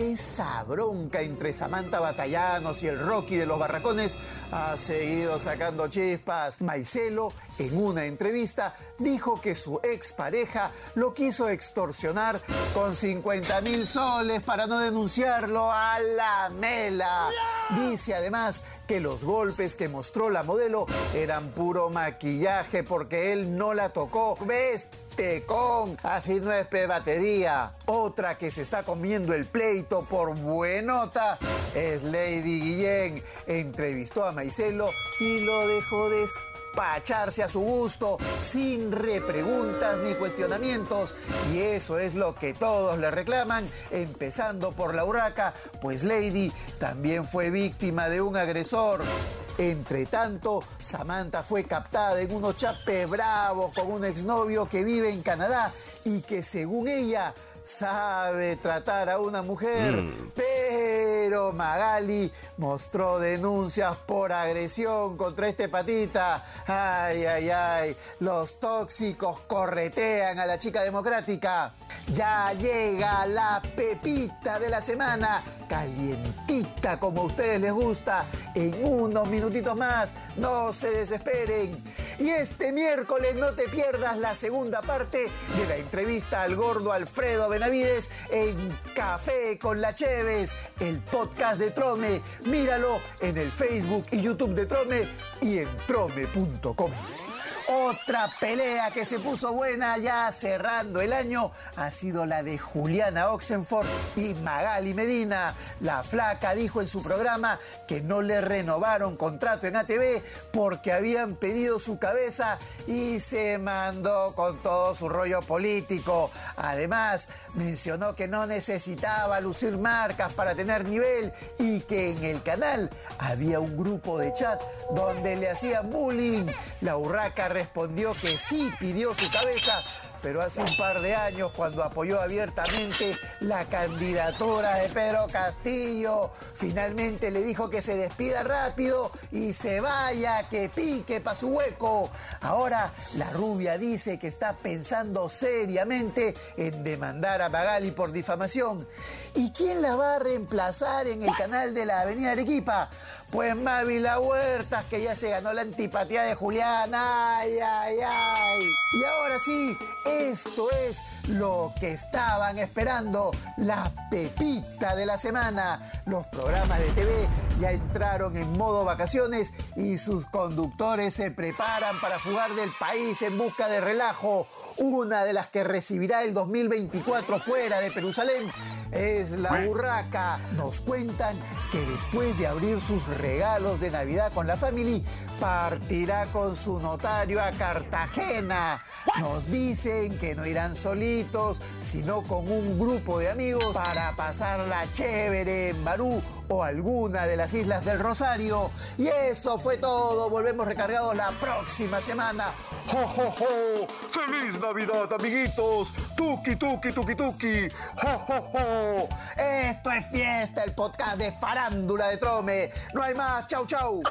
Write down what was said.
Esa bronca entre Samantha Batallanos y el Rocky de los Barracones ha seguido sacando chispas. Maicelo, en una entrevista, dijo que su expareja lo quiso extorsionar con 50 mil soles para no denunciarlo a la mela. Dice además que los golpes que mostró la modelo eran puro maquillaje porque él no la tocó. ¿Ves? Con así no es batería. Otra que se está comiendo el pleito por buenota es Lady Guillén. Entrevistó a Maicelo y lo dejó despacharse a su gusto, sin repreguntas ni cuestionamientos. Y eso es lo que todos le reclaman, empezando por la huraca, pues Lady también fue víctima de un agresor. Entre tanto, Samantha fue captada en unos chape bravos con un exnovio que vive en Canadá y que según ella sabe tratar a una mujer, mm. pero Magali mostró denuncias por agresión contra este patita. Ay, ay, ay, los tóxicos corretean a la chica democrática. Ya llega la pepita de la semana, calientita como a ustedes les gusta, en unos minutitos más, no se desesperen. Y este miércoles no te pierdas la segunda parte de la entrevista al gordo Alfredo Benavides en Café con la Cheves, el podcast de Trome. Míralo en el Facebook y YouTube de Trome y en trome.com. Otra pelea que se puso buena ya cerrando el año ha sido la de Juliana Oxenford y Magali Medina. La flaca dijo en su programa que no le renovaron contrato en ATV porque habían pedido su cabeza y se mandó con todo su rollo político. Además, mencionó que no necesitaba lucir marcas para tener nivel y que en el canal había un grupo de chat donde le hacían bullying. La urraca respondió que sí pidió su cabeza, pero hace un par de años cuando apoyó abiertamente la candidatura de Pedro Castillo, finalmente le dijo que se despida rápido y se vaya, que pique para su hueco. Ahora la rubia dice que está pensando seriamente en demandar a Magali por difamación. ¿Y quién la va a reemplazar en el canal de la Avenida Arequipa? Pues Mávila Huertas, que ya se ganó la antipatía de Julián. ¡Ay, ay, ay! Y ahora sí, esto es lo que estaban esperando, la pepita de la semana. Los programas de TV ya entraron en modo vacaciones y sus conductores se preparan para fugar del país en busca de relajo. Una de las que recibirá el 2024 fuera de Jerusalén es la burraca. Nos cuentan que después de abrir sus regalos de Navidad con la familia, partirá con su notario a Cartagena. Nos dicen que no irán solitos, sino con un grupo de amigos para pasarla chévere en Barú o alguna de las islas del Rosario. Y eso fue todo. Volvemos recargados la próxima semana. ¡Jo, jo, jo! ¡Feliz Navidad, amiguitos! ¡Tuki, tuki, tuki, tuki! ¡Jo, jo, jo! Esto es fiesta, el podcast de farándula de Trome. No hay más. ¡Chau, chau!